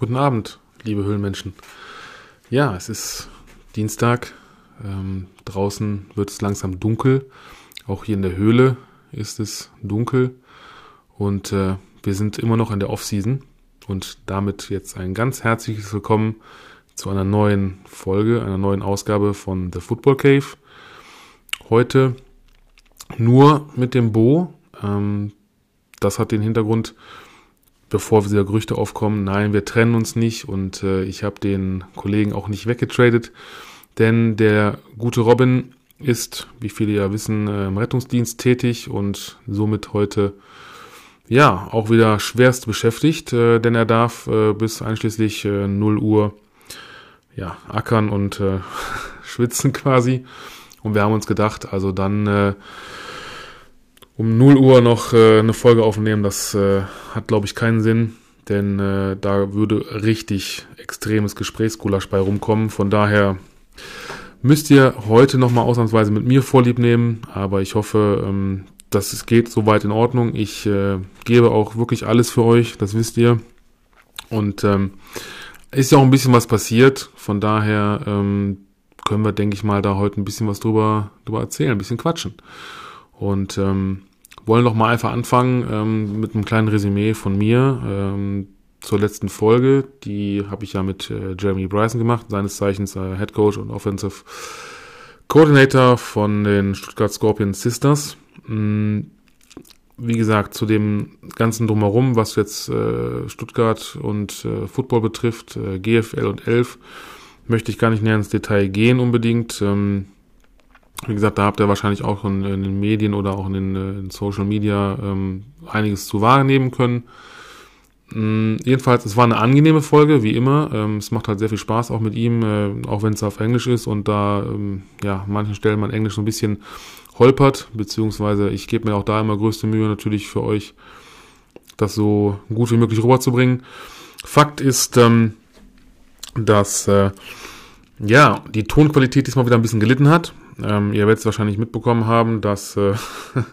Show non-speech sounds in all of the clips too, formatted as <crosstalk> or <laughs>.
Guten Abend, liebe Höhlenmenschen. Ja, es ist Dienstag. Ähm, draußen wird es langsam dunkel. Auch hier in der Höhle ist es dunkel. Und äh, wir sind immer noch in der Off-Season. Und damit jetzt ein ganz herzliches Willkommen zu einer neuen Folge, einer neuen Ausgabe von The Football Cave. Heute nur mit dem Bo. Ähm, das hat den Hintergrund, bevor wieder Gerüchte aufkommen, nein, wir trennen uns nicht und äh, ich habe den Kollegen auch nicht weggetradet, denn der gute Robin ist, wie viele ja wissen, äh, im Rettungsdienst tätig und somit heute ja auch wieder schwerst beschäftigt, äh, denn er darf äh, bis einschließlich äh, 0 Uhr ja ackern und äh, <laughs> schwitzen quasi. Und wir haben uns gedacht, also dann äh, um 0 Uhr noch äh, eine Folge aufnehmen, das äh, hat, glaube ich, keinen Sinn, denn äh, da würde richtig extremes Gesprächsgulasch bei rumkommen. Von daher müsst ihr heute nochmal ausnahmsweise mit mir Vorlieb nehmen, aber ich hoffe, ähm, dass es geht soweit in Ordnung. Ich äh, gebe auch wirklich alles für euch, das wisst ihr. Und ähm, ist ja auch ein bisschen was passiert, von daher ähm, können wir, denke ich mal, da heute ein bisschen was drüber, drüber erzählen, ein bisschen quatschen. Und ähm, wollen doch mal einfach anfangen ähm, mit einem kleinen Resümee von mir ähm, zur letzten Folge. Die habe ich ja mit äh, Jeremy Bryson gemacht, seines Zeichens äh, Head Coach und Offensive Coordinator von den Stuttgart Scorpion Sisters. Mhm. Wie gesagt, zu dem ganzen drumherum, was jetzt äh, Stuttgart und äh, Football betrifft, äh, GFL und 11, möchte ich gar nicht näher ins Detail gehen unbedingt. Ähm, wie gesagt, da habt ihr wahrscheinlich auch in, in den Medien oder auch in den äh, in Social Media ähm, einiges zu wahrnehmen können. Ähm, jedenfalls, es war eine angenehme Folge, wie immer. Ähm, es macht halt sehr viel Spaß auch mit ihm, äh, auch wenn es auf Englisch ist und da ähm, ja manchen Stellen mein Englisch so ein bisschen holpert, beziehungsweise ich gebe mir auch da immer größte Mühe natürlich für euch, das so gut wie möglich rüberzubringen. Fakt ist, ähm, dass äh, ja die Tonqualität diesmal wieder ein bisschen gelitten hat. Ähm, ihr werdet es wahrscheinlich mitbekommen haben, dass äh,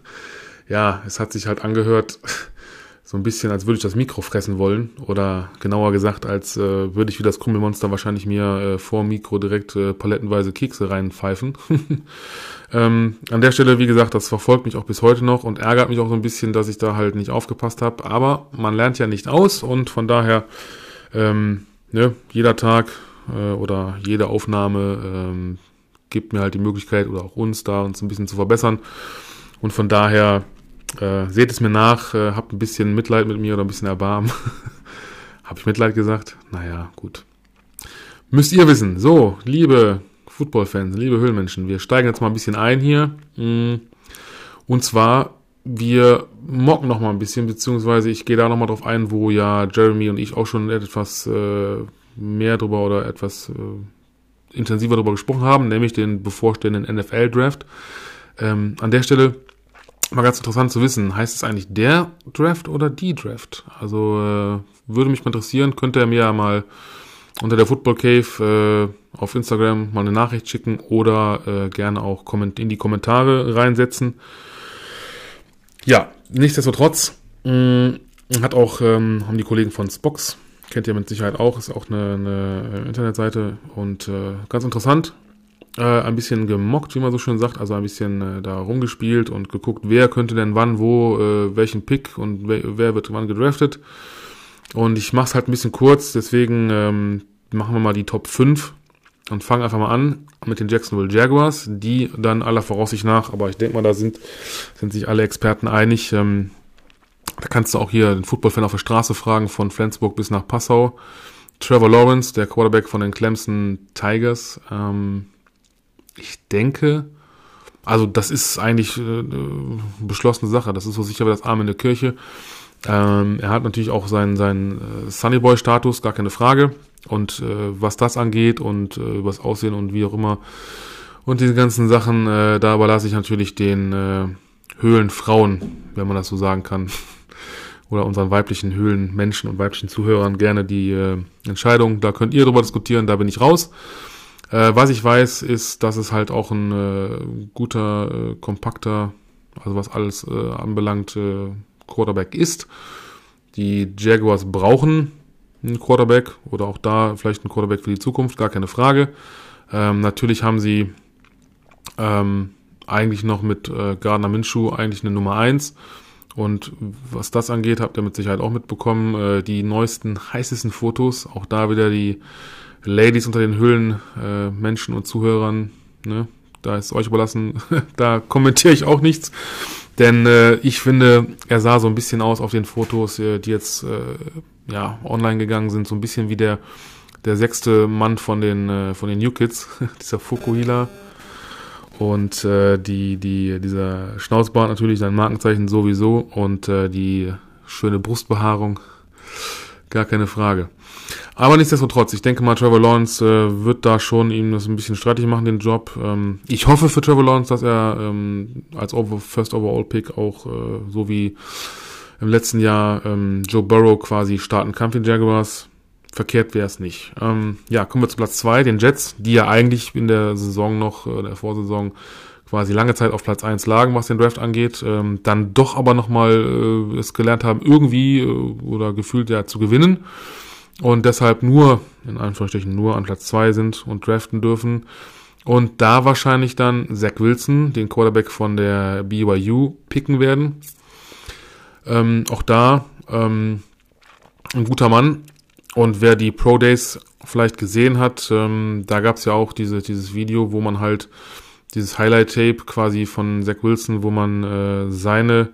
<laughs> ja, es hat sich halt angehört, <laughs> so ein bisschen, als würde ich das Mikro fressen wollen. Oder genauer gesagt, als äh, würde ich wie das Krummelmonster wahrscheinlich mir äh, vor Mikro direkt äh, palettenweise Kekse reinpfeifen. <laughs> ähm, an der Stelle, wie gesagt, das verfolgt mich auch bis heute noch und ärgert mich auch so ein bisschen, dass ich da halt nicht aufgepasst habe. Aber man lernt ja nicht aus und von daher, ähm, ne, jeder Tag äh, oder jede Aufnahme ähm, gibt mir halt die Möglichkeit oder auch uns da uns ein bisschen zu verbessern. Und von daher äh, seht es mir nach, äh, habt ein bisschen Mitleid mit mir oder ein bisschen Erbarmen. <laughs> Habe ich Mitleid gesagt? Naja, gut. Müsst ihr wissen. So, liebe Football-Fans, liebe Höhlenmenschen, wir steigen jetzt mal ein bisschen ein hier. Mm. Und zwar, wir mocken noch mal ein bisschen, beziehungsweise ich gehe da noch mal drauf ein, wo ja Jeremy und ich auch schon etwas äh, mehr drüber oder etwas äh, intensiver darüber gesprochen haben, nämlich den bevorstehenden NFL-Draft. Ähm, an der Stelle mal ganz interessant zu wissen, heißt es eigentlich der Draft oder die Draft? Also äh, würde mich mal interessieren, könnte er mir ja mal unter der Football Cave äh, auf Instagram mal eine Nachricht schicken oder äh, gerne auch in die Kommentare reinsetzen. Ja, nichtsdestotrotz mh, mm, hat auch ähm, haben die Kollegen von Spox Kennt ihr mit Sicherheit auch, ist auch eine, eine Internetseite und äh, ganz interessant. Äh, ein bisschen gemockt, wie man so schön sagt, also ein bisschen äh, da rumgespielt und geguckt, wer könnte denn wann, wo, äh, welchen Pick und wer, wer wird wann gedraftet. Und ich mache es halt ein bisschen kurz, deswegen ähm, machen wir mal die Top 5 und fangen einfach mal an mit den Jacksonville Jaguars, die dann aller Voraussicht nach, aber ich denke mal, da sind, sind sich alle Experten einig, ähm, da kannst du auch hier den Footballfan auf der Straße fragen, von Flensburg bis nach Passau. Trevor Lawrence, der Quarterback von den Clemson Tigers. Ähm, ich denke, also das ist eigentlich äh, beschlossene Sache. Das ist so sicher wie das Arm in der Kirche. Ähm, er hat natürlich auch seinen, seinen äh, Sunnyboy-Status, gar keine Frage. Und äh, was das angeht und äh, übers Aussehen und wie auch immer und diese ganzen Sachen, äh, da überlasse ich natürlich den äh, Höhlenfrauen, wenn man das so sagen kann, oder unseren weiblichen Höhlenmenschen und weiblichen Zuhörern gerne die äh, Entscheidung. Da könnt ihr drüber diskutieren, da bin ich raus. Äh, was ich weiß, ist, dass es halt auch ein äh, guter, äh, kompakter, also was alles äh, anbelangt, äh, Quarterback ist. Die Jaguars brauchen ein Quarterback oder auch da vielleicht ein Quarterback für die Zukunft, gar keine Frage. Ähm, natürlich haben sie ähm, eigentlich noch mit äh, Gardner Minshew eigentlich eine Nummer eins Und was das angeht, habt ihr mit Sicherheit auch mitbekommen, äh, die neuesten, heißesten Fotos, auch da wieder die Ladies unter den Höhlen, äh, Menschen und Zuhörern, ne? da ist euch überlassen, <laughs> da kommentiere ich auch nichts. Denn äh, ich finde, er sah so ein bisschen aus auf den Fotos, äh, die jetzt äh, ja online gegangen sind, so ein bisschen wie der der sechste Mann von den äh, von den New Kids, <laughs> dieser Fukuhila. Und äh, die, die, dieser Schnauzbart natürlich, sein Markenzeichen sowieso und äh, die schöne Brustbehaarung, gar keine Frage. Aber nichtsdestotrotz, ich denke mal, Trevor Lawrence äh, wird da schon ihm das ein bisschen streitig machen, den Job. Ähm, ich hoffe für Trevor Lawrence, dass er ähm, als Over First Overall Pick auch äh, so wie im letzten Jahr ähm, Joe Burrow quasi starten kann für den Jaguars. Verkehrt wäre es nicht. Ähm, ja, kommen wir zu Platz zwei, den Jets, die ja eigentlich in der Saison noch, äh, der Vorsaison quasi lange Zeit auf Platz eins lagen, was den Draft angeht, ähm, dann doch aber nochmal äh, es gelernt haben, irgendwie äh, oder gefühlt ja zu gewinnen und deshalb nur, in Anführungsstrichen nur an Platz zwei sind und draften dürfen. Und da wahrscheinlich dann Zach Wilson, den Quarterback von der BYU, picken werden. Ähm, auch da ähm, ein guter Mann. Und wer die Pro Days vielleicht gesehen hat, ähm, da gab es ja auch diese, dieses Video, wo man halt dieses Highlight-Tape quasi von Zach Wilson, wo man äh, seine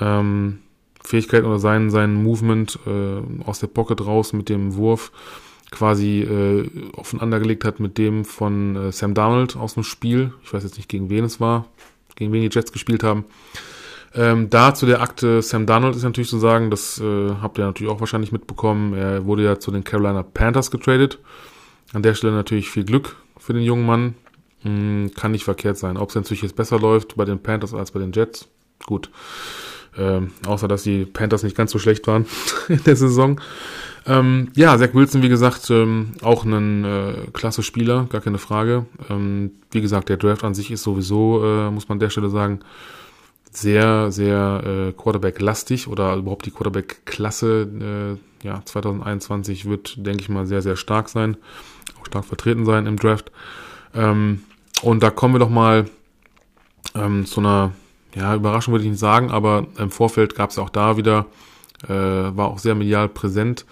ähm, Fähigkeit oder sein, sein Movement äh, aus der Pocket raus mit dem Wurf quasi äh, aufeinander hat mit dem von äh, Sam Donald aus dem Spiel. Ich weiß jetzt nicht, gegen wen es war, gegen wen die Jets gespielt haben. Ähm, da zu der Akte Sam Donald ist natürlich zu sagen, das äh, habt ihr natürlich auch wahrscheinlich mitbekommen. Er wurde ja zu den Carolina Panthers getradet. An der Stelle natürlich viel Glück für den jungen Mann. Hm, kann nicht verkehrt sein. Ob es natürlich jetzt besser läuft bei den Panthers als bei den Jets, gut. Ähm, außer dass die Panthers nicht ganz so schlecht waren <laughs> in der Saison. Ähm, ja, Zach Wilson, wie gesagt, ähm, auch ein äh, klasse Spieler, gar keine Frage. Ähm, wie gesagt, der Draft an sich ist sowieso, äh, muss man an der Stelle sagen, sehr, sehr äh, Quarterback-lastig oder überhaupt die Quarterback-Klasse äh, ja, 2021 wird, denke ich mal, sehr, sehr stark sein, auch stark vertreten sein im Draft. Ähm, und da kommen wir doch mal ähm, zu einer ja, Überraschung würde ich nicht sagen, aber im Vorfeld gab es auch da wieder, äh, war auch sehr medial präsent,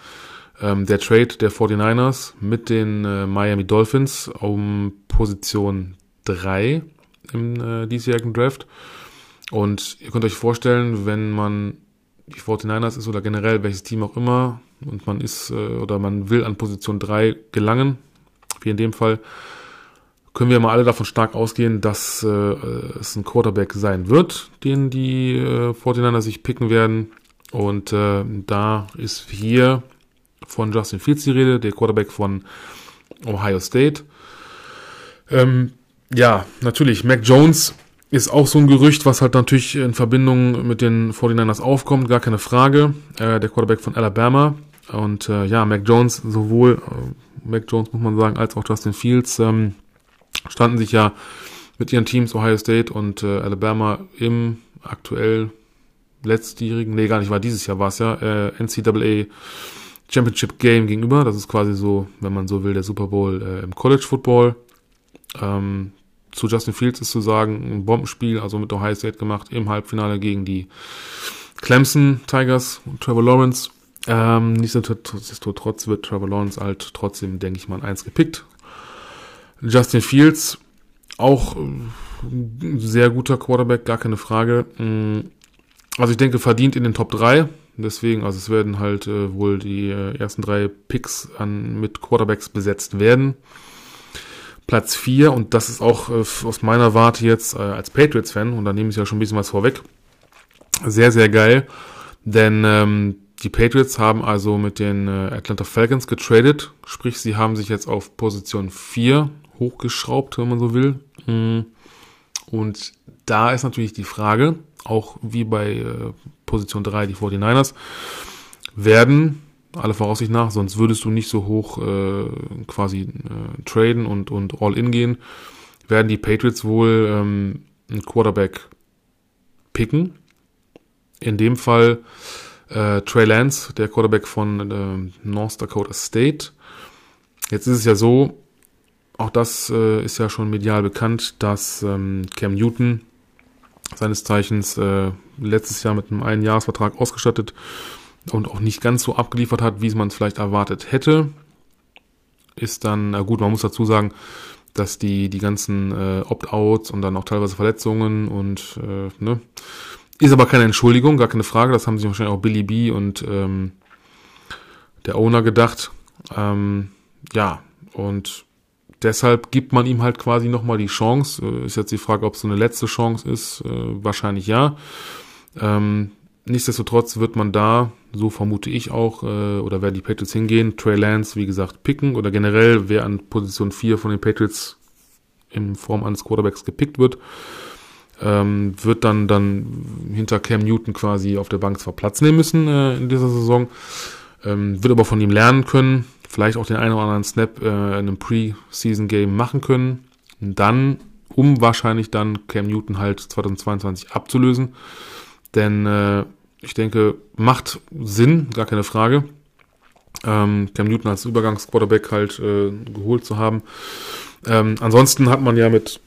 ähm, der Trade der 49ers mit den äh, Miami Dolphins um Position 3 im äh, diesjährigen Draft. Und ihr könnt euch vorstellen, wenn man die 49ers ist oder generell welches Team auch immer und man ist äh, oder man will an Position 3 gelangen, wie in dem Fall, können wir mal alle davon stark ausgehen, dass äh, es ein Quarterback sein wird, den die äh, 49 sich picken werden. Und äh, da ist hier von Justin Fields die Rede, der Quarterback von Ohio State. Ähm, ja, natürlich, Mac Jones ist auch so ein Gerücht, was halt natürlich in Verbindung mit den 49ers aufkommt, gar keine Frage. Äh, der Quarterback von Alabama. Und äh, ja, Mac Jones, sowohl äh, Mac Jones muss man sagen, als auch Justin Fields, ähm, standen sich ja mit ihren Teams Ohio State und äh, Alabama im aktuell letztjährigen, nee, gar nicht, war dieses Jahr war es ja, äh, NCAA Championship Game gegenüber. Das ist quasi so, wenn man so will, der Super Bowl äh, im College Football. Ähm, zu Justin Fields ist zu sagen, ein Bombenspiel, also mit Ohio State gemacht, im Halbfinale gegen die Clemson Tigers und Trevor Lawrence. Ähm, nichtsdestotrotz wird Trevor Lawrence halt trotzdem, denke ich mal, eins gepickt. Justin Fields, auch ein sehr guter Quarterback, gar keine Frage. Mm, also ich denke, verdient in den Top 3. Deswegen, also es werden halt äh, wohl die äh, ersten drei Picks an, mit Quarterbacks besetzt werden. Platz 4, und das ist auch äh, aus meiner Warte jetzt äh, als Patriots-Fan, und da nehme ich ja schon ein bisschen was vorweg, sehr, sehr geil. Denn ähm, die Patriots haben also mit den äh, Atlanta Falcons getradet, sprich sie haben sich jetzt auf Position 4 hochgeschraubt, wenn man so will. Mm. Und da ist natürlich die Frage, auch wie bei äh, Position 3 die 49ers, werden, alle Voraussicht nach, sonst würdest du nicht so hoch äh, quasi äh, traden und, und all in gehen, werden die Patriots wohl ähm, einen Quarterback picken. In dem Fall Äh, Trey Lance, der Quarterback von äh, North Dakota State. Jetzt ist es ja so, auch das äh, ist ja schon medial bekannt, dass ähm, Cam Newton seines Zeichens äh, letztes Jahr mit einem Einjahresvertrag ausgestattet und auch nicht ganz so abgeliefert hat, wie man es vielleicht erwartet hätte. Ist dann, na gut, man muss dazu sagen, dass die, die ganzen äh, Opt-outs und dann auch teilweise Verletzungen und äh, ne, ist aber keine Entschuldigung, gar keine Frage. Das haben sich wahrscheinlich auch Billy B und ähm, der Owner gedacht. Ähm, ja, und deshalb gibt man ihm halt quasi nochmal die Chance. Äh, ist jetzt die Frage, ob es so eine letzte Chance ist. Äh, wahrscheinlich ja. Ähm, nichtsdestotrotz wird man da, so vermute ich auch, äh, oder werden die Patriots hingehen, Trey Lance, wie gesagt, picken oder generell, wer an Position 4 von den Patriots in Form eines Quarterbacks gepickt wird, ähm, wird dann, dann hinter Cam Newton quasi auf der Bank zwar Platz nehmen müssen äh, in dieser Saison, ähm, wird aber von ihm lernen können, vielleicht auch den einen oder anderen Snap äh, in einem Pre-Season-Game machen können. dann, um wahrscheinlich dann Cam Newton halt 2022 abzulösen. Denn äh, ich denke, macht Sinn, gar keine Frage. Ähm, Cam Newton als Übergangsquarterback halt äh, geholt zu haben. Ähm, ansonsten hat man ja mit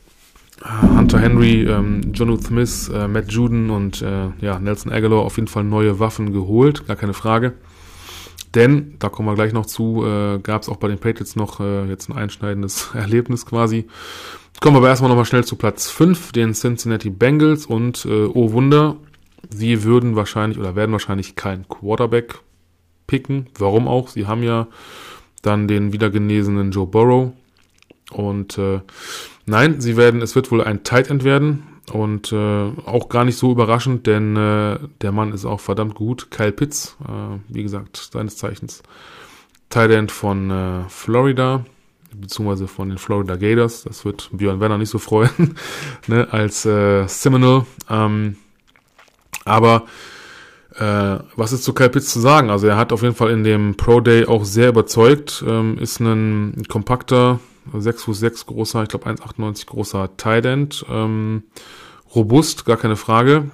äh, Hunter Henry, ähm, Jonu Smith, äh, Matt Juden und äh, ja, Nelson Aguilar auf jeden Fall neue Waffen geholt, gar keine Frage. Denn, da kommen wir gleich noch zu, äh, gab es auch bei den Patriots noch äh, jetzt ein einschneidendes <laughs> Erlebnis quasi. Kommen wir aber erstmal nochmal schnell zu Platz 5, den Cincinnati Bengals und äh, oh Wunder, sie würden wahrscheinlich oder werden wahrscheinlich keinen Quarterback picken. Warum auch? Sie haben ja dann den wiedergenesenen Joe Burrow. Und äh, nein, sie werden, es wird wohl ein Tight End werden. Und äh, auch gar nicht so überraschend, denn äh, der Mann ist auch verdammt gut. Kyle Pitts, äh, wie gesagt, seines Zeichens Tight End von äh, Florida, beziehungsweise von den Florida Gators. Das wird Björn Werner nicht so freuen, <laughs> ne, als äh, Seminole. Ähm, aber äh, was ist zu Kyle Pitts zu sagen? Also er hat auf jeden Fall in dem Pro Day auch sehr überzeugt, ähm, ist ein kompakter, 6 Fuß 6 großer, ich glaube 1,98 großer Tight End. Ähm, robust, gar keine Frage.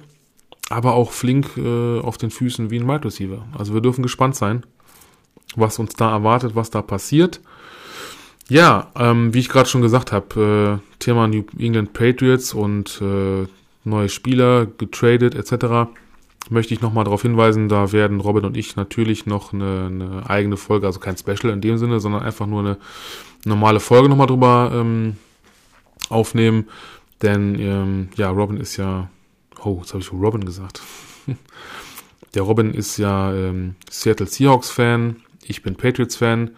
Aber auch flink äh, auf den Füßen wie ein Wide Receiver. Also wir dürfen gespannt sein, was uns da erwartet, was da passiert. Ja, ähm, wie ich gerade schon gesagt habe, äh, Thema New England Patriots und äh, neue Spieler getradet etc. Möchte ich nochmal darauf hinweisen, da werden Robin und ich natürlich noch eine, eine eigene Folge, also kein Special in dem Sinne, sondern einfach nur eine normale Folge nochmal drüber ähm, aufnehmen. Denn ähm, ja, Robin ist ja. Oh, jetzt habe ich Robin gesagt. <laughs> Der Robin ist ja ähm, Seattle Seahawks-Fan. Ich bin Patriots-Fan.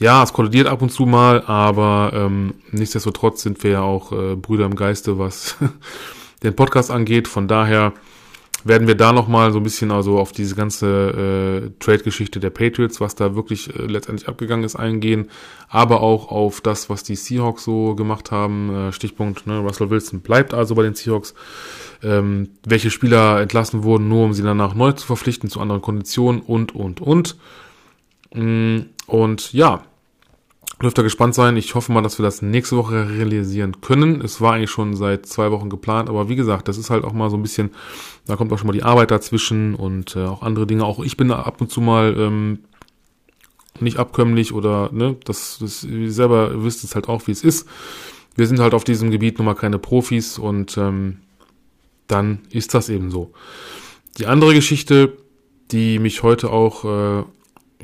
Ja, es kollidiert ab und zu mal, aber ähm, nichtsdestotrotz sind wir ja auch äh, Brüder im Geiste, was <laughs> den Podcast angeht. Von daher werden wir da nochmal so ein bisschen also auf diese ganze äh, Trade-Geschichte der Patriots, was da wirklich äh, letztendlich abgegangen ist, eingehen, aber auch auf das, was die Seahawks so gemacht haben. Äh, Stichpunkt, ne, Russell Wilson bleibt also bei den Seahawks. Ähm, welche Spieler entlassen wurden, nur um sie danach neu zu verpflichten zu anderen Konditionen und, und, und. Mm, und ja, Dürft ihr gespannt sein. Ich hoffe mal, dass wir das nächste Woche realisieren können. Es war eigentlich schon seit zwei Wochen geplant, aber wie gesagt, das ist halt auch mal so ein bisschen, da kommt auch schon mal die Arbeit dazwischen und äh, auch andere Dinge. Auch ich bin ab und zu mal ähm, nicht abkömmlich oder, ne, das, das ihr selber wisst es halt auch, wie es ist. Wir sind halt auf diesem Gebiet nun mal keine Profis und ähm, dann ist das eben so. Die andere Geschichte, die mich heute auch äh,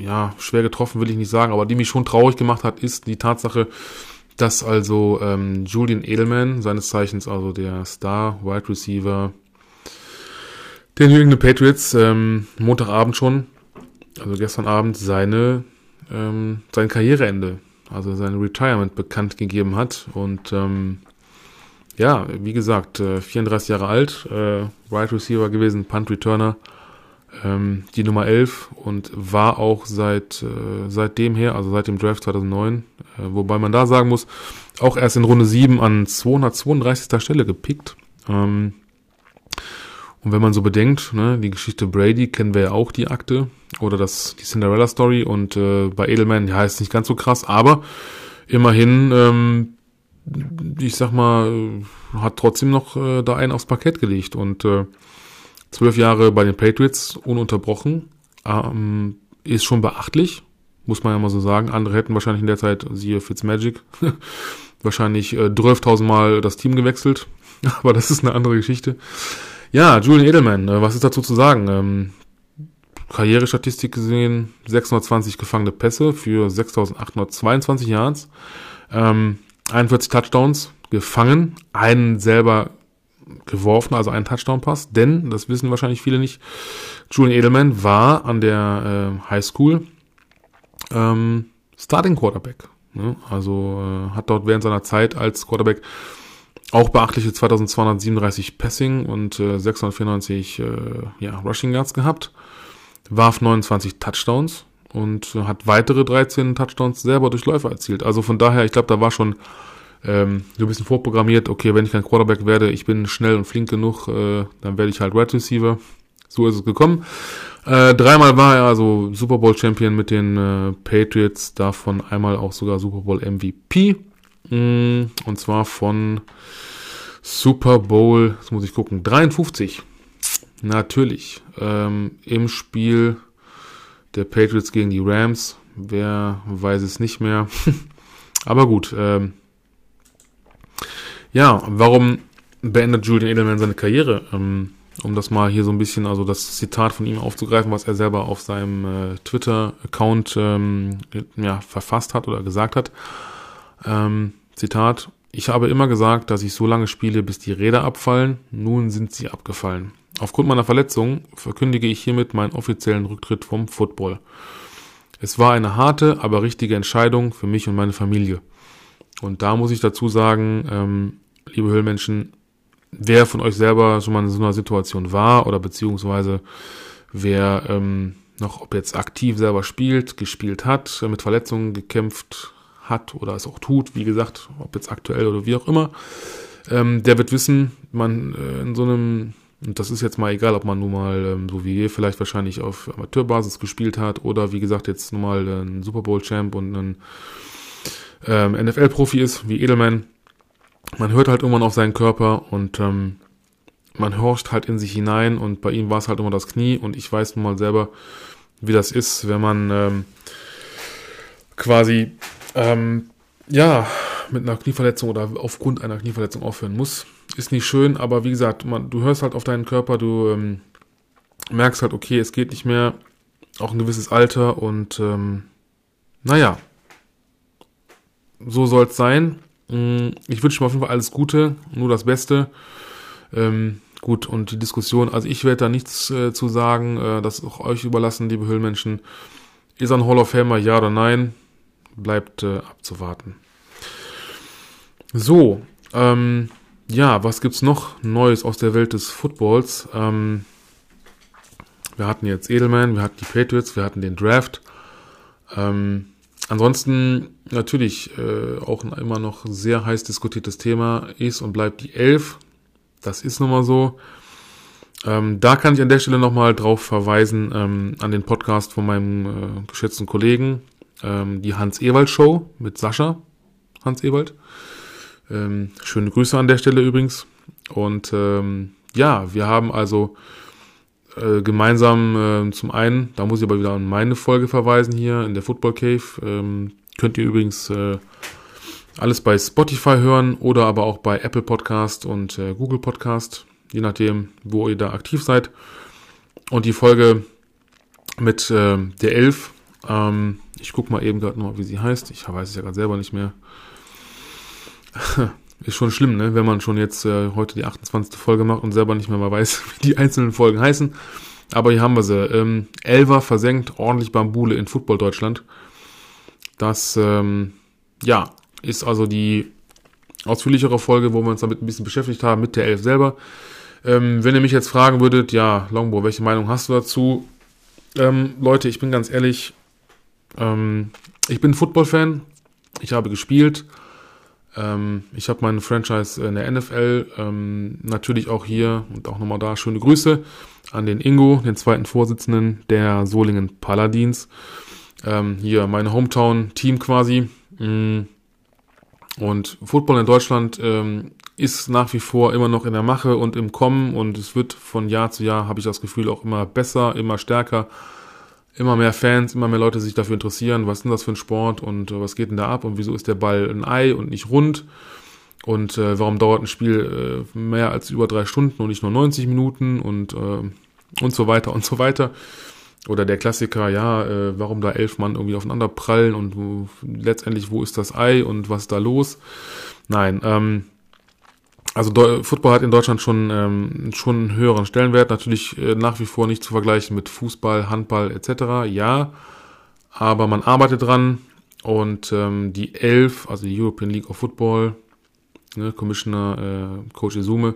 ja, schwer getroffen will ich nicht sagen, aber die mich schon traurig gemacht hat, ist die Tatsache, dass also ähm, Julian Edelman, seines Zeichens also der Star Wide Receiver der New England Patriots, ähm, Montagabend schon, also gestern Abend, seine ähm, sein Karriereende, also sein Retirement bekannt gegeben hat. Und ähm, ja, wie gesagt, äh, 34 Jahre alt, äh, Wide Receiver gewesen, Punt Returner ähm, die Nummer 11 und war auch seit äh, seitdem her, also seit dem Draft 2009, äh, wobei man da sagen muss, auch erst in Runde 7 an 232. Stelle gepickt. Ähm, und wenn man so bedenkt, ne, die Geschichte Brady kennen wir ja auch die Akte oder das die Cinderella Story und äh, bei Edelman ja ist nicht ganz so krass, aber immerhin ähm, ich sag mal, hat trotzdem noch äh, da einen aufs Parkett gelegt und äh, Zwölf Jahre bei den Patriots ununterbrochen. Ähm, ist schon beachtlich, muss man ja mal so sagen. Andere hätten wahrscheinlich in der Zeit, siehe Fitzmagic, <laughs> wahrscheinlich äh, 12.000 Mal das Team gewechselt. <laughs> Aber das ist eine andere Geschichte. Ja, Julian Edelman, äh, was ist dazu zu sagen? Ähm, Karrierestatistik gesehen, 620 gefangene Pässe für 6.822 Yards, ähm, 41 Touchdowns gefangen, einen selber geworfen, also einen Touchdown-Pass, denn, das wissen wahrscheinlich viele nicht, Julian Edelman war an der äh, High School ähm, Starting Quarterback. Ne? Also äh, hat dort während seiner Zeit als Quarterback auch beachtliche 2237 Passing und äh, 694 äh, ja, Rushing Yards gehabt, warf 29 Touchdowns und hat weitere 13 Touchdowns selber durch Läufer erzielt. Also von daher, ich glaube, da war schon ähm, so ein bisschen vorprogrammiert, okay, wenn ich kein Quarterback werde, ich bin schnell und flink genug, äh, dann werde ich halt Wide Receiver. So ist es gekommen. Äh, dreimal war er also Super Bowl Champion mit den äh, Patriots, davon einmal auch sogar Super Bowl MVP. Mm, und zwar von Super Bowl, das muss ich gucken, 53. Natürlich. Ähm, Im Spiel der Patriots gegen die Rams. Wer weiß es nicht mehr. <laughs> Aber gut. Ähm, ja, warum beendet Julian Edelman seine Karriere? Ähm, um das mal hier so ein bisschen, also das Zitat von ihm aufzugreifen, was er selber auf seinem äh, Twitter-Account ähm, ja, verfasst hat oder gesagt hat. Ähm, Zitat, ich habe immer gesagt, dass ich so lange spiele, bis die Räder abfallen. Nun sind sie abgefallen. Aufgrund meiner Verletzung verkündige ich hiermit meinen offiziellen Rücktritt vom Football. Es war eine harte, aber richtige Entscheidung für mich und meine Familie. Und da muss ich dazu sagen, ähm, liebe Höhlmenschen, wer von euch selber schon mal in so einer Situation war oder beziehungsweise wer ähm, noch, ob jetzt aktiv selber spielt, gespielt hat, mit Verletzungen gekämpft hat oder es auch tut, wie gesagt, ob jetzt aktuell oder wie auch immer, ähm, der wird wissen, man äh, in so einem, und das ist jetzt mal egal, ob man nun mal ähm, so wie ihr vielleicht wahrscheinlich auf Amateurbasis gespielt hat oder wie gesagt jetzt nun mal ein Super Bowl Champ und ein ähm, NFL-Profi ist, wie Edelman, man hört halt irgendwann auf seinen Körper und ähm, man horcht halt in sich hinein und bei ihm war es halt immer das Knie und ich weiß nun mal selber, wie das ist, wenn man ähm, quasi ähm, ja mit einer Knieverletzung oder aufgrund einer Knieverletzung aufhören muss. Ist nicht schön, aber wie gesagt, man, du hörst halt auf deinen Körper, du ähm, merkst halt, okay, es geht nicht mehr, auch ein gewisses Alter und ähm, naja, so soll es sein. Mm, ich wünsche mir auf jeden Fall alles Gute, nur das Beste. Ähm, gut, und die Diskussion, also ich werde da nichts äh, zu sagen, äh, das auch euch überlassen, liebe Höhlmenschen. Ist ein Hall of Famer, ja oder nein? Bleibt äh, abzuwarten. So, ähm, ja, was gibt's noch Neues aus der Welt des Footballs? Ähm, wir hatten jetzt Edelman, wir hatten die Patriots, wir hatten den Draft. Ähm, Ansonsten natürlich äh, auch ein immer noch sehr heiß diskutiertes Thema ist und bleibt die Elf. Das ist nun mal so. Ähm, da kann ich an der Stelle nochmal drauf verweisen, ähm, an den Podcast von meinem äh, geschätzten Kollegen, ähm, die Hans-Ewald-Show mit Sascha Hans-Ewald. Ähm, schöne Grüße an der Stelle übrigens. Und ähm, ja, wir haben also äh, gemeinsam äh, zum einen, da muss ich aber wieder an meine Folge verweisen hier in der Football Cave. Ähm, könnt ihr übrigens äh, alles bei Spotify hören oder aber auch bei Apple Podcast und äh, Google Podcast, je nachdem, wo ihr da aktiv seid. Und die Folge mit äh, der Elf, ähm, ich guck mal eben gerade noch, wie sie heißt. Ich weiß es ja gerade selber nicht mehr. <laughs> Ist schon schlimm, ne? wenn man schon jetzt äh, heute die 28. Folge macht und selber nicht mehr mal weiß, <laughs> wie die einzelnen Folgen heißen. Aber hier haben wir sie. Ähm, Elva versenkt ordentlich Bambule in Football Deutschland. Das, ähm, ja, ist also die ausführlichere Folge, wo wir uns damit ein bisschen beschäftigt haben mit der Elf selber. Ähm, wenn ihr mich jetzt fragen würdet, ja, Longbow, welche Meinung hast du dazu? Ähm, Leute, ich bin ganz ehrlich, ähm, ich bin Football-Fan. Ich habe gespielt. Ähm, ich habe meine Franchise in der NFL. Ähm, natürlich auch hier und auch nochmal da schöne Grüße an den Ingo, den zweiten Vorsitzenden der Solingen Paladins. Ähm, hier meine Hometown-Team quasi. Mm. Und Football in Deutschland ähm, ist nach wie vor immer noch in der Mache und im Kommen und es wird von Jahr zu Jahr, habe ich das Gefühl, auch immer besser, immer stärker, immer mehr Fans, immer mehr Leute sich dafür interessieren, was ist denn das für ein Sport und äh, was geht denn da ab und wieso ist der Ball ein Ei und nicht rund und äh, warum dauert ein Spiel äh, mehr als über drei Stunden und nicht nur 90 Minuten und, äh, und so weiter und so weiter. Oder der Klassiker, ja, äh, warum da elf Mann irgendwie aufeinander prallen und wo, letztendlich, wo ist das Ei und was ist da los? Nein, ähm, also Football hat in Deutschland schon, ähm, schon einen höheren Stellenwert, natürlich äh, nach wie vor nicht zu vergleichen mit Fußball, Handball etc. Ja, aber man arbeitet dran und ähm, die elf, also die European League of Football, ne, Commissioner äh, Coach Izume,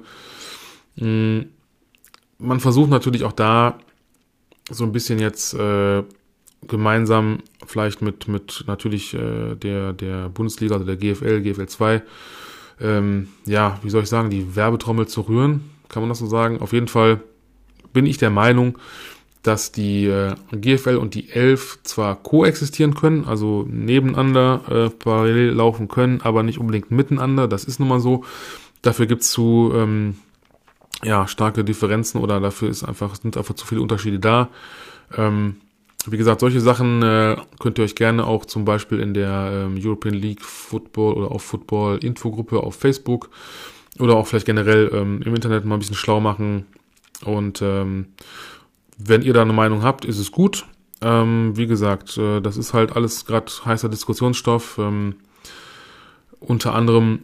mm, man versucht natürlich auch da so ein bisschen jetzt äh, gemeinsam vielleicht mit, mit natürlich äh, der, der Bundesliga, also der GFL, GFL 2, ähm, ja, wie soll ich sagen, die Werbetrommel zu rühren, kann man das so sagen. Auf jeden Fall bin ich der Meinung, dass die äh, GFL und die 11 zwar koexistieren können, also nebeneinander äh, parallel laufen können, aber nicht unbedingt miteinander. Das ist nun mal so. Dafür gibt's zu ähm, ja, starke Differenzen oder dafür ist einfach, sind einfach zu viele Unterschiede da. Ähm, wie gesagt, solche Sachen äh, könnt ihr euch gerne auch zum Beispiel in der ähm, European League Football oder auf Football Infogruppe auf Facebook oder auch vielleicht generell ähm, im Internet mal ein bisschen schlau machen. Und ähm, wenn ihr da eine Meinung habt, ist es gut. Ähm, wie gesagt, äh, das ist halt alles gerade heißer Diskussionsstoff. Ähm, unter anderem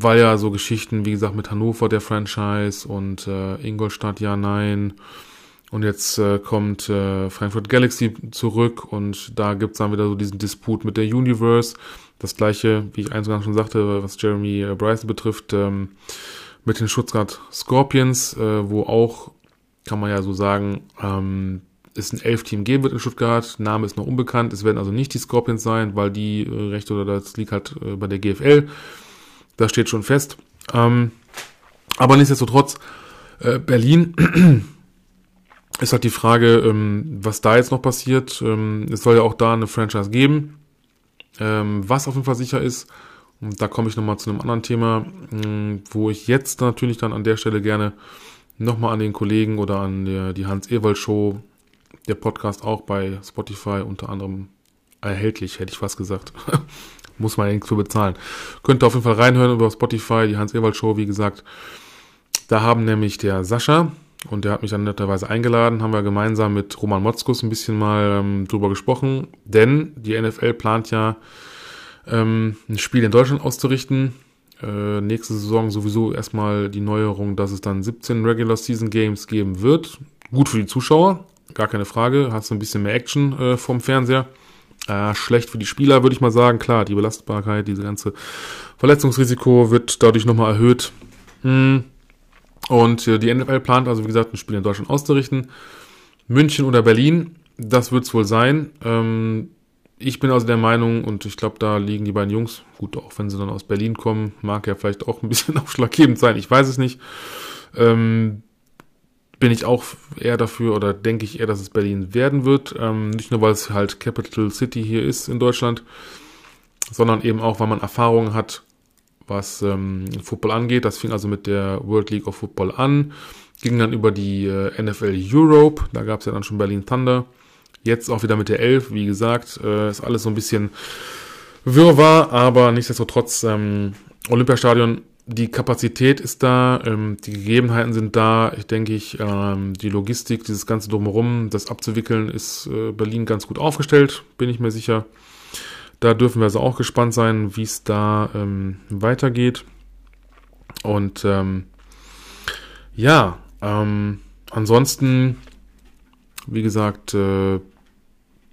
weil ja so Geschichten, wie gesagt, mit Hannover der Franchise und äh, Ingolstadt ja nein. Und jetzt äh, kommt äh, Frankfurt Galaxy zurück und da gibt's dann wieder so diesen Disput mit der Universe. Das gleiche, wie ich eingangs schon sagte, was Jeremy äh, Bryson betrifft, ähm, mit den Stuttgart Scorpions, äh, wo auch, kann man ja so sagen, ähm, es ein Elf-Team geben wird in Stuttgart. Name ist noch unbekannt. Es werden also nicht die Scorpions sein, weil die äh, Rechte oder das liegt halt äh, bei der GFL. Das steht schon fest. Ähm, aber nichtsdestotrotz, äh, Berlin ist halt die Frage, ähm, was da jetzt noch passiert. Ähm, es soll ja auch da eine Franchise geben. Ähm, was auf jeden Fall sicher ist, und da komme ich nochmal zu einem anderen Thema, ähm, wo ich jetzt natürlich dann an der Stelle gerne nochmal an den Kollegen oder an der, die Hans-Ewald-Show, der Podcast auch bei Spotify unter anderem erhältlich, hätte ich fast gesagt. <laughs> muss man nichts für bezahlen. Könnt ihr auf jeden Fall reinhören über Spotify, die Hans-Ewald-Show, wie gesagt. Da haben nämlich der Sascha, und der hat mich dann netterweise eingeladen, haben wir gemeinsam mit Roman Motzkus ein bisschen mal ähm, drüber gesprochen, denn die NFL plant ja ähm, ein Spiel in Deutschland auszurichten. Äh, nächste Saison sowieso erstmal die Neuerung, dass es dann 17 Regular Season Games geben wird. Gut für die Zuschauer, gar keine Frage. Hat so ein bisschen mehr Action äh, vom Fernseher. Äh, schlecht für die Spieler, würde ich mal sagen. Klar, die Belastbarkeit, diese ganze Verletzungsrisiko wird dadurch nochmal erhöht. Hm. Und äh, die NFL plant also, wie gesagt, ein Spiel in Deutschland auszurichten. München oder Berlin, das wird es wohl sein. Ähm, ich bin also der Meinung, und ich glaube, da liegen die beiden Jungs, gut, auch wenn sie dann aus Berlin kommen, mag ja vielleicht auch ein bisschen <laughs> ausschlaggebend sein, ich weiß es nicht. Ähm, bin ich auch eher dafür oder denke ich eher, dass es Berlin werden wird. Ähm, nicht nur, weil es halt Capital City hier ist in Deutschland, sondern eben auch, weil man Erfahrungen hat, was ähm, Football angeht. Das fing also mit der World League of Football an, ging dann über die äh, NFL Europe, da gab es ja dann schon Berlin Thunder. Jetzt auch wieder mit der Elf, wie gesagt, äh, ist alles so ein bisschen Wirrwarr, aber nichtsdestotrotz ähm, Olympiastadion die Kapazität ist da, ähm, die Gegebenheiten sind da. Ich denke, ich, ähm, die Logistik, dieses ganze drumherum, das abzuwickeln, ist äh, Berlin ganz gut aufgestellt, bin ich mir sicher. Da dürfen wir also auch gespannt sein, wie es da ähm, weitergeht. Und ähm, ja, ähm, ansonsten, wie gesagt, äh,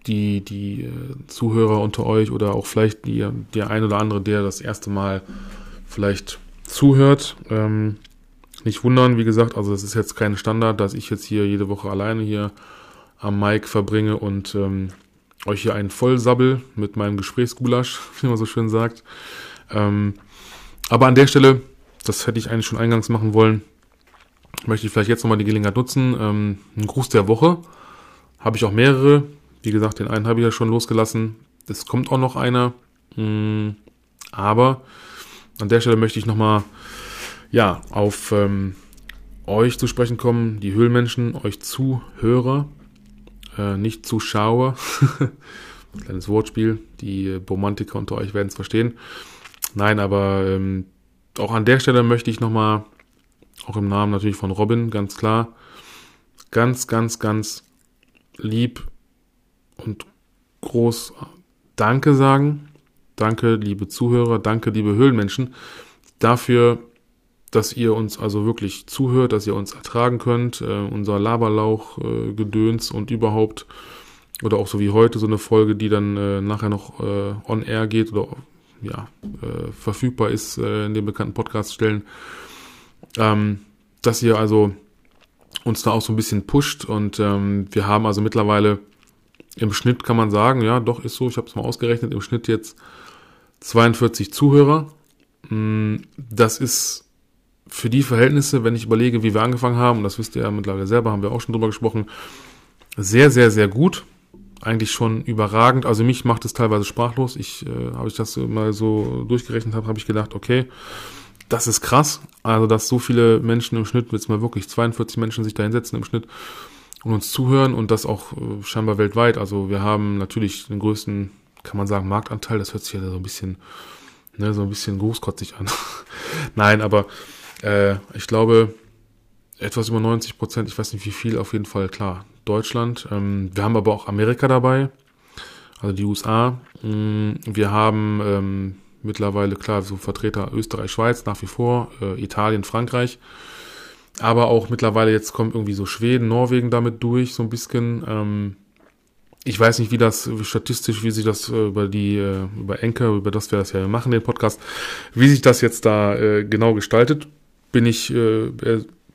die, die äh, Zuhörer unter euch oder auch vielleicht die, der ein oder andere, der das erste Mal vielleicht zuhört. Ähm, nicht wundern, wie gesagt, also es ist jetzt kein Standard, dass ich jetzt hier jede Woche alleine hier am Mic verbringe und ähm, euch hier einen Vollsabbel mit meinem Gesprächsgulasch, <laughs> wie man so schön sagt. Ähm, aber an der Stelle, das hätte ich eigentlich schon eingangs machen wollen, möchte ich vielleicht jetzt nochmal die Gelegenheit nutzen. Ähm, ein Gruß der Woche habe ich auch mehrere. Wie gesagt, den einen habe ich ja schon losgelassen. Es kommt auch noch einer. Mm, aber an der Stelle möchte ich nochmal ja, auf ähm, euch zu sprechen kommen, die Höhlenmenschen, euch Zuhörer, äh, nicht Zuschauer. <laughs> Kleines Wortspiel, die Romantiker unter euch werden es verstehen. Nein, aber ähm, auch an der Stelle möchte ich nochmal, auch im Namen natürlich von Robin, ganz klar, ganz, ganz, ganz lieb und groß Danke sagen. Danke, liebe Zuhörer, danke, liebe Höhlenmenschen, dafür, dass ihr uns also wirklich zuhört, dass ihr uns ertragen könnt, äh, unser Laberlauch, äh, Gedöns und überhaupt, oder auch so wie heute, so eine Folge, die dann äh, nachher noch äh, on air geht oder ja, äh, verfügbar ist in den bekannten Podcast-Stellen, ähm, dass ihr also uns da auch so ein bisschen pusht und ähm, wir haben also mittlerweile im Schnitt kann man sagen, ja, doch ist so, ich habe es mal ausgerechnet, im Schnitt jetzt 42 Zuhörer. Mm, das ist für die Verhältnisse, wenn ich überlege, wie wir angefangen haben, und das wisst ihr ja mittlerweile selber, haben wir auch schon drüber gesprochen, sehr, sehr, sehr gut. Eigentlich schon überragend. Also mich macht es teilweise sprachlos. Ich, äh, habe ich das mal so durchgerechnet habe, habe ich gedacht, okay, das ist krass. Also, dass so viele Menschen im Schnitt, jetzt mal wirklich 42 Menschen sich da hinsetzen im Schnitt und uns zuhören und das auch äh, scheinbar weltweit. Also wir haben natürlich den größten, kann man sagen, Marktanteil. Das hört sich ja so ein bisschen, ne, so ein bisschen großkotzig an. <laughs> Nein, aber äh, ich glaube, etwas über 90 Prozent, ich weiß nicht wie viel, auf jeden Fall klar. Deutschland. Ähm, wir haben aber auch Amerika dabei, also die USA. Mm, wir haben ähm, mittlerweile, klar, so Vertreter Österreich, Schweiz nach wie vor, äh, Italien, Frankreich. Aber auch mittlerweile jetzt kommt irgendwie so Schweden, Norwegen damit durch, so ein bisschen. Ähm, ich weiß nicht, wie das wie statistisch, wie sich das äh, über die, äh, über Enker, über das wir das ja machen, den Podcast, wie sich das jetzt da äh, genau gestaltet, bin ich äh,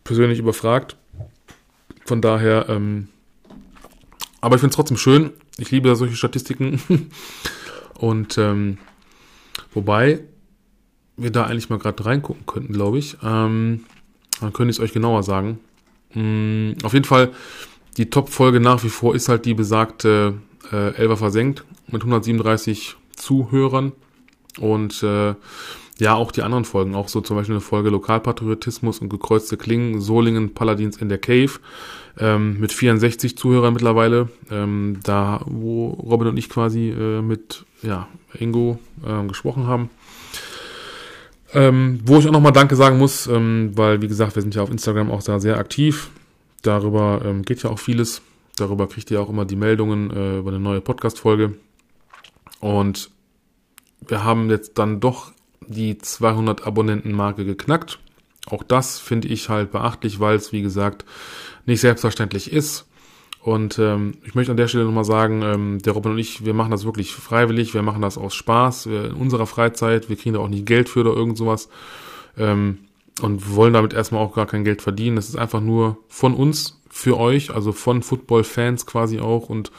persönlich überfragt. Von daher, ähm, aber ich finde es trotzdem schön. Ich liebe solche Statistiken. <laughs> Und ähm, wobei wir da eigentlich mal gerade reingucken könnten, glaube ich. Ähm, dann könnte ich es euch genauer sagen. Mhm, auf jeden Fall, die Top-Folge nach wie vor ist halt die besagte äh, Elfer versenkt mit 137 Zuhörern. Und äh, ja, auch die anderen Folgen, auch so zum Beispiel eine Folge Lokalpatriotismus und gekreuzte Klingen, Solingen, Paladins in der Cave, ähm, mit 64 Zuhörern mittlerweile, ähm, da wo Robin und ich quasi äh, mit ja, Ingo äh, gesprochen haben. Ähm, wo ich auch nochmal Danke sagen muss, ähm, weil, wie gesagt, wir sind ja auf Instagram auch da sehr aktiv. Darüber ähm, geht ja auch vieles. Darüber kriegt ihr auch immer die Meldungen äh, über eine neue Podcast-Folge. Und wir haben jetzt dann doch die 200 Abonnenten-Marke geknackt. Auch das finde ich halt beachtlich, weil es, wie gesagt, nicht selbstverständlich ist. Und ähm, ich möchte an der Stelle nochmal sagen, ähm, der Robin und ich, wir machen das wirklich freiwillig, wir machen das aus Spaß, wir, in unserer Freizeit, wir kriegen da auch nicht Geld für oder irgend sowas. Ähm, und wollen damit erstmal auch gar kein Geld verdienen. Das ist einfach nur von uns, für euch, also von Football-Fans quasi auch und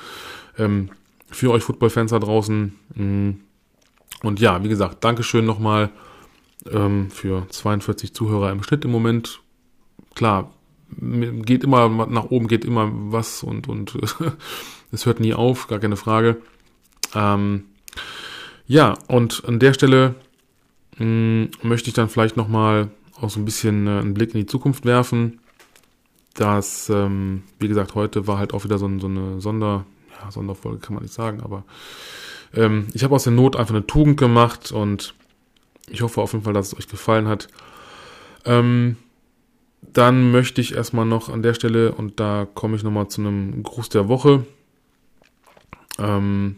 ähm, für euch Football-Fans da draußen. Mm. Und ja, wie gesagt, Dankeschön nochmal ähm, für 42 Zuhörer im Schnitt im Moment. Klar, geht immer nach oben, geht immer was und, und <laughs> es hört nie auf, gar keine Frage. Ähm, ja, und an der Stelle mh, mm, möchte ich dann vielleicht nochmal auch so ein bisschen äh, einen Blick in die Zukunft werfen. Das, ähm, wie gesagt, heute war halt auch wieder so, so eine Sonder, ja, Sonderfolge kann man nicht sagen, aber ähm, ich habe aus der Not einfach eine Tugend gemacht und ich hoffe auf jeden Fall, dass es euch gefallen hat. Ähm, dann möchte ich erstmal noch an der Stelle, und da komme ich nochmal zu einem Gruß der Woche, ähm,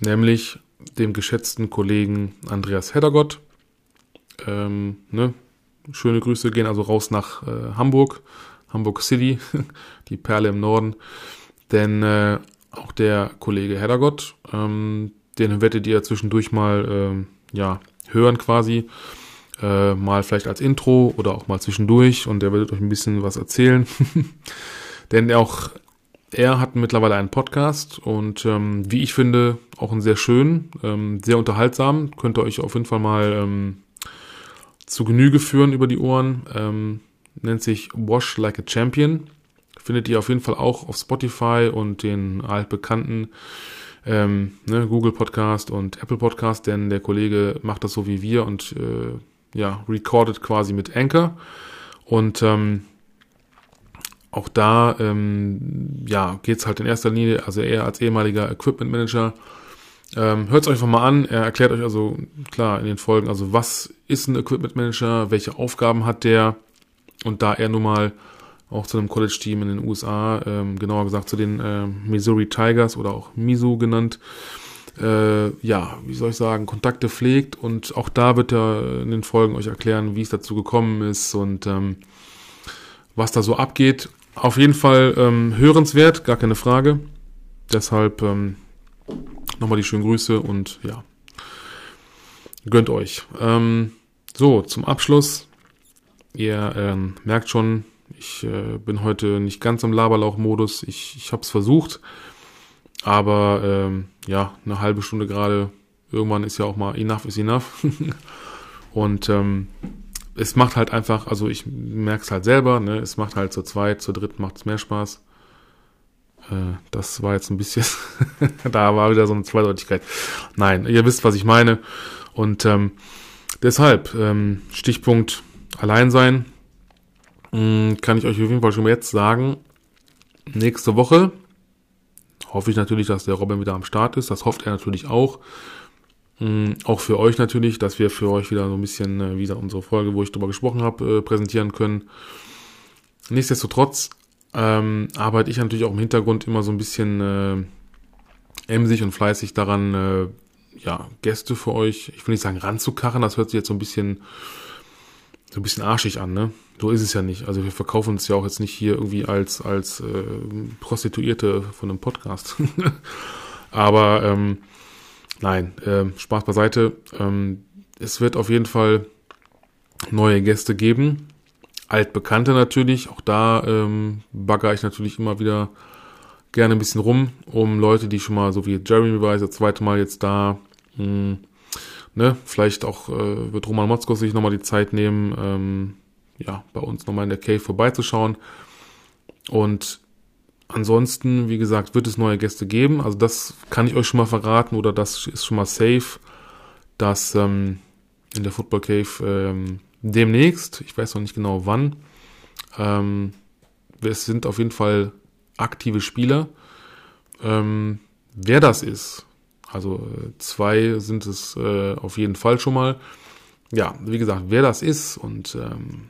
nämlich dem geschätzten Kollegen Andreas Heddergott. Ähm, ne? Schöne Grüße gehen also raus nach äh, Hamburg, Hamburg City, <laughs> die Perle im Norden. Denn äh, auch der Kollege Heddergott, ähm, den werdet ihr zwischendurch mal äh, ja, hören quasi äh, mal vielleicht als Intro oder auch mal zwischendurch und der wird euch ein bisschen was erzählen. <laughs> Denn auch er hat mittlerweile einen Podcast und ähm, wie ich finde, auch einen sehr schönen, ähm, sehr unterhaltsam. Könnt ihr euch auf jeden Fall mal ähm, zu Genüge führen über die Ohren. Ähm, nennt sich Wash Like a Champion. Findet ihr auf jeden Fall auch auf Spotify und den altbekannten ähm, ne, Google Podcast und Apple Podcast, denn der Kollege macht das so wie wir und äh, ja, recorded quasi mit Anchor. Und ähm, auch da ähm, ja, geht es halt in erster Linie, also er als ehemaliger Equipment Manager, ähm, Hört es euch einfach mal an. Er erklärt euch also klar in den Folgen, also was ist ein Equipment Manager, welche Aufgaben hat der und da er nun mal auch zu einem College-Team in den USA, ähm, genauer gesagt zu den äh, Missouri Tigers oder auch Misu genannt, äh, ja, wie soll ich sagen, Kontakte pflegt und auch da wird er in den Folgen euch erklären, wie es dazu gekommen ist und ähm, was da so abgeht. Auf jeden Fall ähm, hörenswert, gar keine Frage. Deshalb ähm, nochmal die schönen Grüße und ja, gönnt euch. Ähm, so, zum Abschluss. Ihr ähm, merkt schon, ich äh, bin heute nicht ganz im Laberlauch-Modus. Ich, ich habe es versucht, aber ähm, ja, eine halbe Stunde gerade. Irgendwann ist ja auch mal enough is enough. <laughs> und ähm, es macht halt einfach, also ich merke es halt selber, ne, es macht halt zur zweit, zur dritten macht es mehr Spaß. Äh, das war jetzt ein bisschen, <laughs> da war wieder so eine Zweideutigkeit. Nein, ihr wisst, was ich meine. Und ähm, deshalb, ähm, Stichpunkt allein sein, mh, hm, kann ich euch auf jeden Fall schon jetzt sagen, nächste Woche hoffe ich natürlich, dass der Robin wieder am Start ist. Das hofft er natürlich auch. Mhm, auch für euch natürlich, dass wir für euch wieder so ein bisschen äh, wieder unsere Folge, wo ich drüber gesprochen habe, äh, präsentieren können. Nichtsdestotrotz ähm, arbeite ich natürlich auch im Hintergrund immer so ein bisschen äh, emsig und fleißig daran, äh, ja, Gäste für euch, ich will nicht sagen ranzukarren, das hört sich jetzt so ein bisschen, so ein bisschen arschig an, ne? So ist es ja nicht. Also wir verkaufen uns ja auch jetzt nicht hier irgendwie als, als äh, Prostituierte von einem Podcast. <laughs> Aber ähm, nein, äh, Spaß beiseite. Ähm, es wird auf jeden Fall neue Gäste geben. Altbekannte natürlich, auch da ähm, bagger ich natürlich immer wieder gerne ein bisschen rum, um Leute, die schon mal, so wie Jeremy war, das zweite Mal jetzt da, mh, hm, ne, vielleicht auch äh, wird Roman Motzkos sich nochmal die Zeit nehmen, ähm, ja, bei uns nochmal in der Cave vorbeizuschauen. Und ansonsten, wie gesagt, wird es neue Gäste geben. Also das kann ich euch schon mal verraten oder das ist schon mal safe, dass ähm, in der Football Cave ähm, demnächst, ich weiß noch nicht genau wann, ähm, es sind auf jeden Fall aktive Spieler. Ähm, wer das ist, also äh, zwei sind es äh, auf jeden Fall schon mal. Ja, wie gesagt, wer das ist und ähm,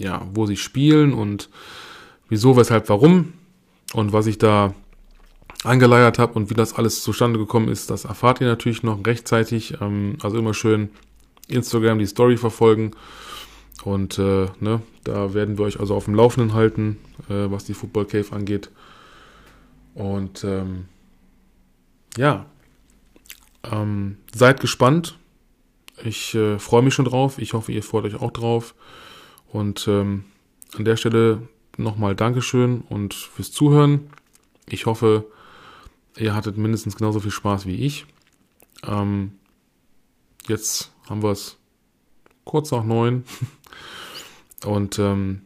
ja, wo sie spielen und wieso, weshalb, warum und was ich da angeleiert habe und wie das alles zustande gekommen ist, das erfahrt ihr natürlich noch rechtzeitig. Ähm, also immer schön Instagram die Story verfolgen und äh, ne, da werden wir euch also auf dem Laufenden halten, äh, was die Football Cave angeht. Und ähm, ja, ähm, seid gespannt. Ich äh, freue mich schon drauf. Ich hoffe, ihr freut euch auch drauf. Und ähm, an der Stelle nochmal Dankeschön und fürs Zuhören. Ich hoffe, ihr hattet mindestens genauso viel Spaß wie ich. Ähm, jetzt haben wir es kurz nach neun. <laughs> Und ähm,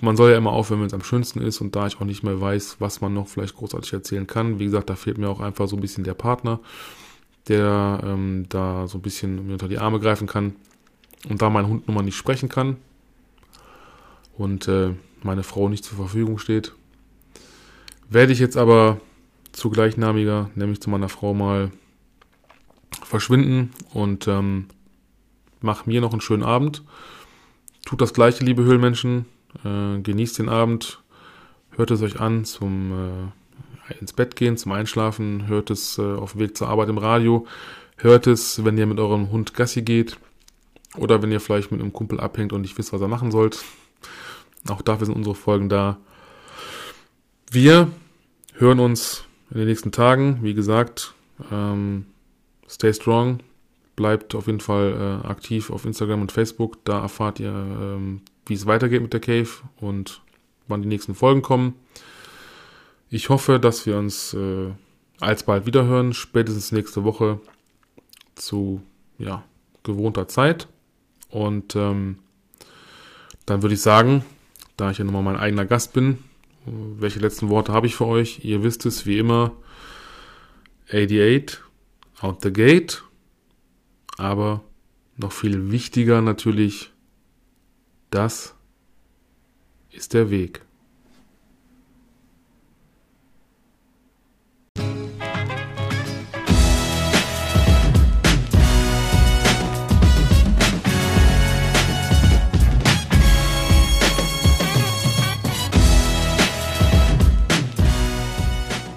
man soll ja immer aufhören, wenn es am schönsten ist. Und da ich auch nicht mehr weiß, was man noch vielleicht großartig erzählen kann, wie gesagt, da fehlt mir auch einfach so ein bisschen der Partner, der ähm, da so ein bisschen mir unter die Arme greifen kann. Und da mein Hund nun mal nicht sprechen kann und äh, meine Frau nicht zur Verfügung steht, werde ich jetzt aber zu gleichnamiger, nämlich zu meiner Frau mal verschwinden und ähm, mache mir noch einen schönen Abend. Tut das gleiche, liebe Höhlenmenschen. Äh, genießt den Abend. Hört es euch an zum äh, ins Bett gehen, zum Einschlafen. Hört es äh, auf dem Weg zur Arbeit im Radio. Hört es, wenn ihr mit eurem Hund Gassi geht. Oder wenn ihr vielleicht mit einem Kumpel abhängt und nicht wisst, was er machen sollt. Auch dafür sind unsere Folgen da. Wir hören uns in den nächsten Tagen. Wie gesagt, ähm, stay strong, bleibt auf jeden Fall äh, aktiv auf Instagram und Facebook. Da erfahrt ihr, ähm, wie es weitergeht mit der Cave und wann die nächsten Folgen kommen. Ich hoffe, dass wir uns äh, alsbald wiederhören, spätestens nächste Woche zu ja, gewohnter Zeit. Und ähm, dann würde ich sagen, da ich ja nochmal mein eigener Gast bin, welche letzten Worte habe ich für euch? Ihr wisst es wie immer. 88 out the gate aber noch viel wichtiger natürlich, das ist der Weg.